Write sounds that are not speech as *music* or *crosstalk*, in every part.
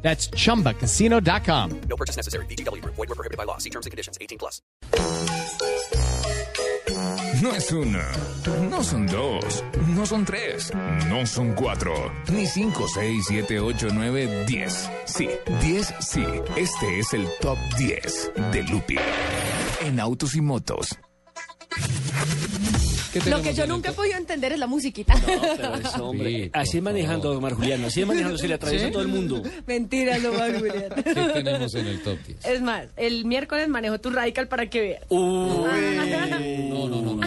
That's chumbacasino.com. No purchase necessary. BGW. Void were prohibited by law. See terms and conditions. 18 plus. No es una, no son dos, no son tres, no son cuatro, ni cinco, seis, siete, ocho, nueve, diez. Sí, diez, sí. Este es el top 10 de Lupi en autos y motos. Lo que yo nunca he podido entender es la musiquita. Pero eso, hombre, así manejando, Omar Julián, así manejando, se le atraviesa a todo el mundo. Mentira, no va Julián. ¿Qué *laughs* tenemos en el top 10? Es más, el miércoles manejo tu radical para que veas. *laughs* No, no, no, no.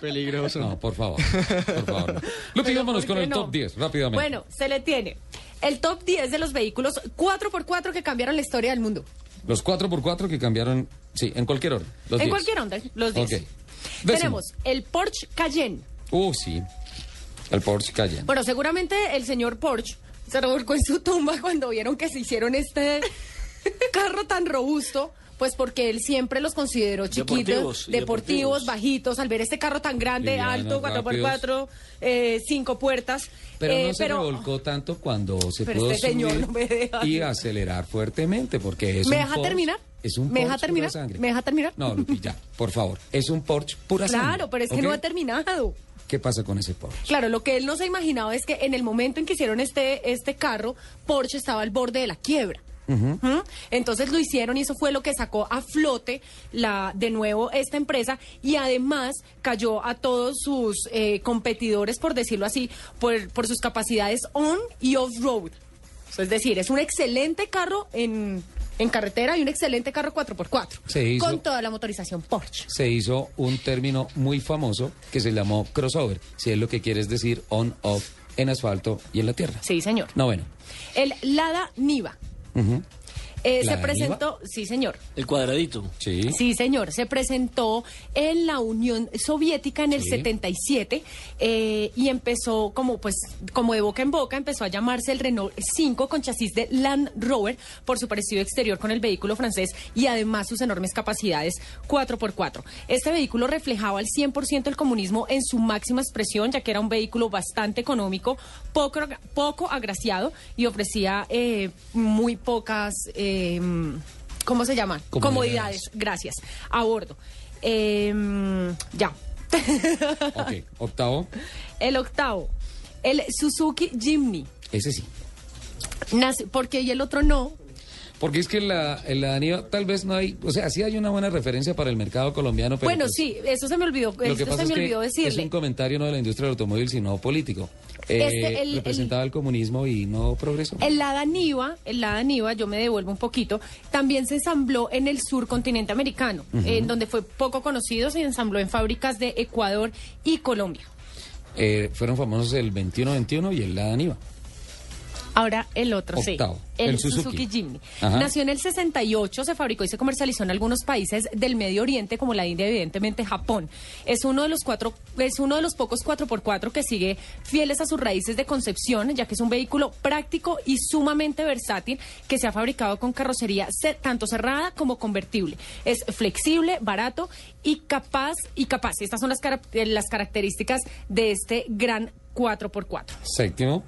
Peligroso. No, por favor. Por favor. no. Lupi, vámonos ¿por con el no? top 10, rápidamente. Bueno, se le tiene el top 10 de los vehículos 4x4 que cambiaron la historia del mundo. Los 4x4 que cambiaron, sí, en cualquier orden. Los en 10. cualquier onda, los 10. Ok. Décimo. Tenemos el Porsche Cayenne. Uh, sí. El Porsche Cayenne. Bueno, seguramente el señor Porsche se revolcó en su tumba *laughs* cuando vieron que se hicieron este *laughs* carro tan robusto. Pues porque él siempre los consideró chiquitos, Deportivos, deportivos, y deportivos. bajitos, al ver este carro tan grande, alto, 4x4, eh, cinco puertas. Pero eh, no se revolcó tanto cuando se Pero pudo este señor no me deja. y acelerar fuertemente, porque es ¿Me un deja Porsche- terminar? Es un ¿Me deja Porsche terminar? pura sangre. ¿Me deja terminar? No, Lupi, ya, por favor. Es un Porsche pura sangre. Claro, pero es que no ha terminado. ¿Qué pasa con ese Porsche? Claro, lo que él no se ha imaginado es que en el momento en que hicieron este, este carro, Porsche estaba al borde de la quiebra. Entonces lo hicieron y eso fue lo que sacó a flote la de nuevo esta empresa y además cayó a todos sus eh, competidores, por decirlo así, por, por sus capacidades on y off-road. Es decir, es un excelente carro en, en carretera y un excelente carro 4x4 Se hizo- con toda la motorización Porsche. se hizo un término muy famoso que se llamó crossover, si es lo que quieres decir on-off en asfalto y en la tierra. Sí, señor. No, bueno. El Lada Niva. Mm-hmm. Eh, se ¿Lada presentó, sí señor, El cuadradito. Sí. sí señor, se presentó en la Unión Soviética en el Sí. 77 eh, y empezó como pues como de boca en boca empezó a llamarse el Renault 5 con chasis de Land Rover por su parecido exterior con el vehículo francés y además sus enormes capacidades 4x4. Este vehículo reflejaba al 100% el comunismo en su máxima expresión ya que era un vehículo bastante económico, poco, poco agraciado y ofrecía eh, muy pocas... eh, ¿Cómo se llaman? Comodidades. Comodidades, gracias, a bordo. Eh, ya. *laughs* Ok. Octavo, El octavo, el Suzuki Jimny. ese sí. Nace- porque y el otro no. Porque es que la, en la Daniva tal vez no hay, o sea, sí hay una buena referencia para el mercado colombiano, pero bueno, pues, sí, eso se me olvidó. Lo que pasa se es me que olvidó es decirle. un comentario no de la industria del automóvil, sino político. Eh, Este, el- representaba el, comunismo y no progresó. El Lada Niva, el Lada Niva, yo me devuelvo un poquito, también se ensambló en el sur continente americano, en donde fue poco conocido, se ensambló en fábricas de Ecuador y Colombia. Eh, fueron famosos el 21-21 y el Lada Niva. Ahora el otro, Octavo, sí. El, el Suzuki. Suzuki. Jimny. Nació en el 68, se fabricó y se comercializó en algunos países del Medio Oriente, como la India, evidentemente Japón. Es uno de los cuatro, es uno de los pocos 4x4 que sigue fieles a sus raíces de concepción, ya que es un vehículo práctico y sumamente versátil que se ha fabricado con carrocería ce- tanto cerrada como convertible. Es flexible, barato y capaz y capaz. Estas son las, cara- eh, las características de este gran 4x4. Séptimo.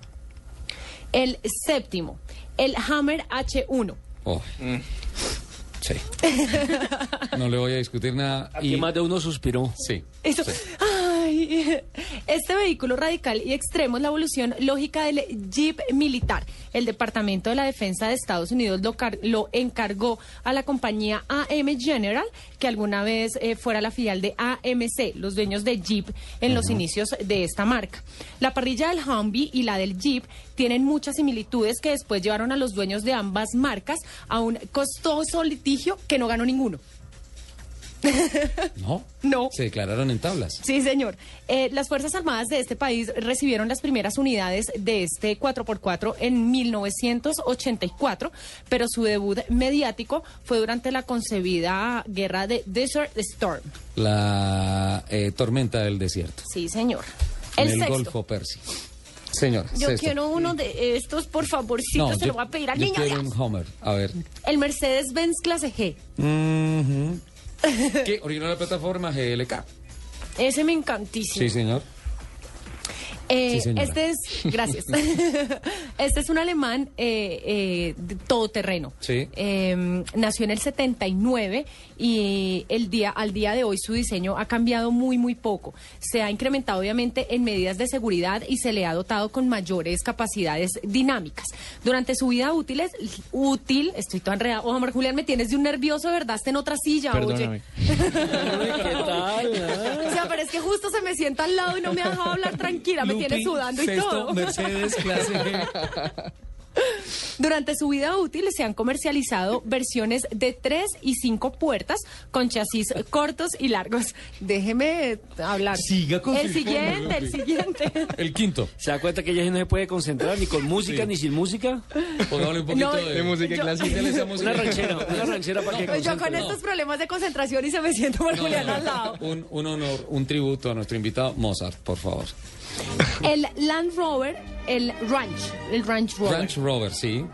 El séptimo, el Hammer H1. Oh. Sí. *laughs* No le voy a discutir nada. Aquí y- más de uno suspiró. Sí. Eso- sí. *laughs* Este vehículo radical y extremo es la evolución lógica del Jeep militar. El Departamento de la Defensa de Estados Unidos lo encargó a la compañía AM General, que alguna vez eh, fuera la filial de AMC, los dueños de Jeep en los inicios de esta marca. La parrilla del Humvee y la del Jeep tienen muchas similitudes que después llevaron a los dueños de ambas marcas a un costoso litigio que no ganó ninguno. *laughs* No. No. Se declararon en tablas. Sí, señor. Eh, las Fuerzas Armadas de este país recibieron las primeras unidades de este 4x4 en 1984, pero su debut mediático fue durante la concebida guerra de Desert Storm. La eh, tormenta del desierto. Sí, señor. En El sexto. Golfo Persia. Señor, Yo sexto. quiero uno de estos, por favorcito, No, se yo- lo voy a pedir al yo niño. quiero ya. un Homer. A ver. El Mercedes-Benz Clase G. *laughs* ¿Qué? Original la plataforma GLK. Ese me encantísimo. Sí, señor. Eh, Sí, este es, gracias. *laughs* este es un alemán eh, eh, todoterreno. Sí. Eh, nació en el 79 y el día, al día de hoy su diseño ha cambiado muy, muy poco. Se ha incrementado obviamente en medidas de seguridad y se le ha dotado con mayores capacidades dinámicas. Durante su vida útil, útil estoy toda enredada. Oh, Omar Julián, me tienes de un nervioso, ¿verdad? Está en otra silla, Perdóname. *laughs* oye. ¿Qué tal? ah? O sea, pero es que justo se me sienta al lado y no me ha dejado hablar tranquila, me tiene sudando y todo. Mercedes clase G. *laughs* Durante su vida útil se han comercializado versiones de 3 y 5 puertas con chasis cortos y largos. Déjeme hablar. Siga con El siguiente, el siguiente. El quinto. ¿Se da cuenta que ella no se puede concentrar ni con música Sí. ni sin música? Pongámosle un poquito No, de, de música yo- clásica. Una ranchera, una ranchera para que Pues yo con estos problemas de concentración y se me siento por No, Julián no, al lado. Un, un honor, un tributo a nuestro invitado Mozart, por favor. El Land Rover, el Ranch, el Ranch Rover. Ranch Rover, sí.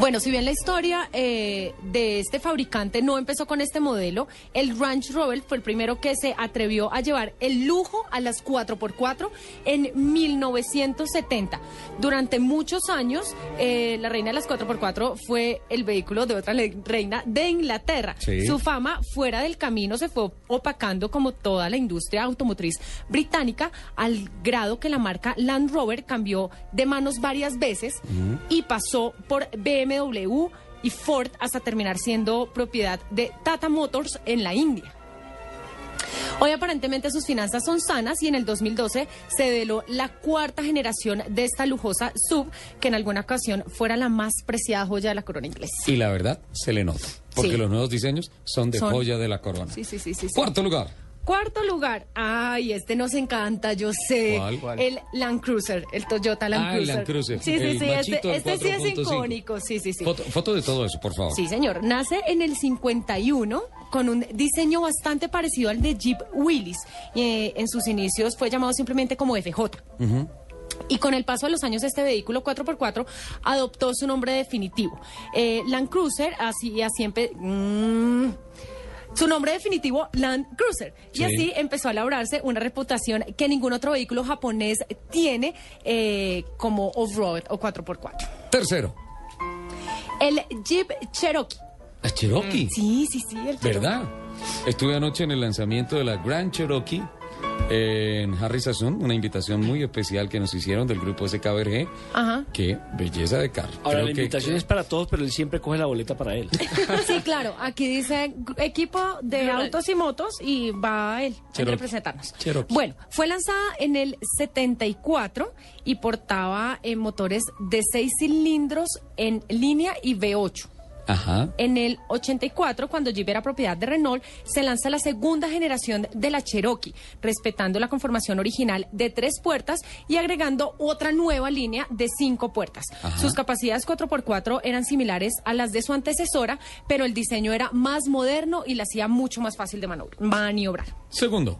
Bueno, si bien la historia eh, de este fabricante no empezó con este modelo, el Ranch Rover fue el primero que se atrevió a llevar el lujo a las 4x4 en 1970. Durante muchos años, eh, la reina de las 4x4 fue el vehículo de otra reina de Inglaterra. Sí. Su fama fuera del camino se fue opacando como toda la industria automotriz británica al grado que la marca Land Rover cambió de manos varias veces y pasó por BMW y Ford hasta terminar siendo propiedad de Tata Motors en la India. Hoy aparentemente sus finanzas son sanas y en el 2012 se veló la cuarta generación de esta lujosa sub que en alguna ocasión fuera la más preciada joya de la corona inglesa. Y la verdad, se le nota. Porque Sí. los nuevos diseños son de Son- joya de la corona. Sí, sí, sí, sí. sí. Cuarto lugar. Cuarto lugar, ay, este nos encanta, yo sé. ¿Cuál? ¿Cuál? El Land Cruiser, el Toyota Land Ah, el. Land Cruiser. Sí, sí, El sí, este, este sí es 4.5. icónico, sí, sí, sí. Foto, foto de todo eso, por favor. Sí, señor. Nace en el 51 con un diseño bastante parecido al de Jeep Willys. Eh, en sus inicios fue llamado simplemente como FJ. Y con el paso de los años, este vehículo 4x4 adoptó su nombre definitivo. Eh, Land Cruiser, así, así empe- mm, su nombre definitivo, Land Cruiser. Y Sí. así empezó a labrarse una reputación que ningún otro vehículo japonés tiene eh, como off-road o 4x4. Tercero. El Jeep Cherokee. La Cherokee. Sí, sí, sí, el Cherokee. ¿Verdad? Estuve anoche en el lanzamiento de la Grand Cherokee en Harry Sazón, una invitación muy especial que nos hicieron del grupo SKBRG. Ajá. Qué belleza de carro. Ahora Creo la que- invitación es para todos, pero él siempre coge la boleta para él. *laughs* Sí, claro. Aquí dice equipo de autos y motos y va él a Cherokee. representarnos. Cherokee. Bueno, fue lanzada en el 74 y portaba eh, motores de 6 cilindros en línea y V8. Ajá. En el 84, cuando Jeep era propiedad de Renault, se lanza la segunda generación de la Cherokee, respetando la conformación original de tres puertas y agregando otra nueva línea de cinco puertas. Sus capacidades 4x4 eran similares a las de su antecesora, pero el diseño era más moderno y la hacía mucho más fácil de maniobrar. Segundo.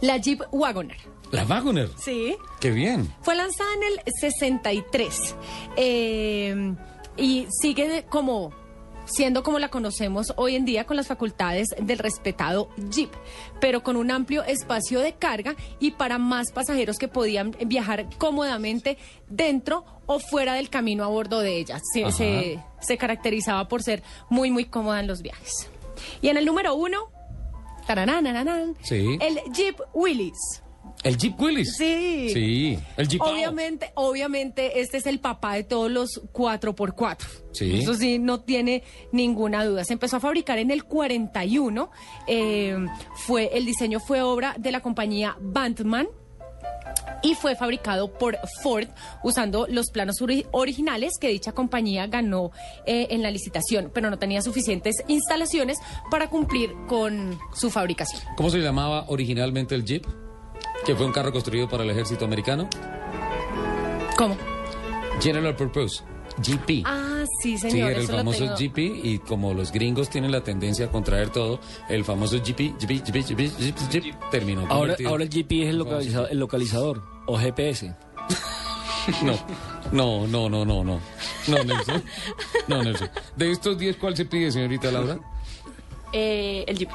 La Jeep Wagoner. La Wagoner. Sí. Qué bien. Fue lanzada en el 63 eh, y sigue como siendo como la conocemos hoy en día con las facultades del respetado Jeep, pero con un amplio espacio de carga y para más pasajeros que podían viajar cómodamente dentro o fuera del camino a bordo de ella. Se, se, se caracterizaba por ser muy, muy cómoda en los viajes. Y en el número uno, Sí. el Jeep Willys. El Jeep Willys. Sí. Sí. El Jeep. Obviamente, obviamente, este es el papá de todos los 4x4. Sí. Eso sí, no tiene ninguna duda. Se empezó a fabricar en el 41. eh, fue, el diseño fue obra de la compañía Bantman. y fue fabricado por Ford usando los planos ori- originales que dicha compañía ganó eh, en la licitación, pero no tenía suficientes instalaciones para cumplir con su fabricación. ¿Cómo se llamaba originalmente el Jeep? Que fue un carro construido para el ejército americano. ¿Cómo? General Purpose, GP. Ah, sí, Sí, señor. era el famoso. GP y como los gringos tienen la tendencia a contraer todo, el famoso GP, GP, GP, GP, GP, GP, terminó Ahora, ahora el GP es el, localiza- el localizador o GPS. *laughs* No, no, no, no, no, no. No, Nelson. No, Nelson. De estos 10, ¿cuál se pide, señorita Laura? Eh, el Jeep.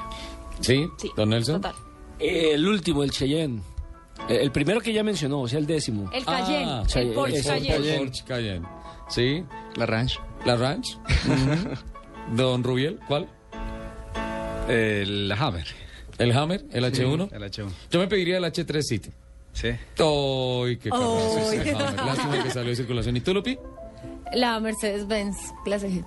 ¿Sí? Sí. ¿Don Nelson? Total. Eh, el último, el Cheyenne. Eh, El primero que ya mencionó, o sea, el décimo. El Cayenne, Ah, el Porsche ese es el Cayenne. Porsche Cayenne. ¿Sí? La Ranch. ¿La Ranch? *laughs* ¿Don Rubiel? ¿Cuál? El Hammer. ¿El Hammer? ¿El H1? El H1. Yo me pediría el H3 City. Sí. ¡Ay, qué Hammer! Lástima que salió de circulación. ¿Y tú, Lupi? La Mercedes-Benz clase G.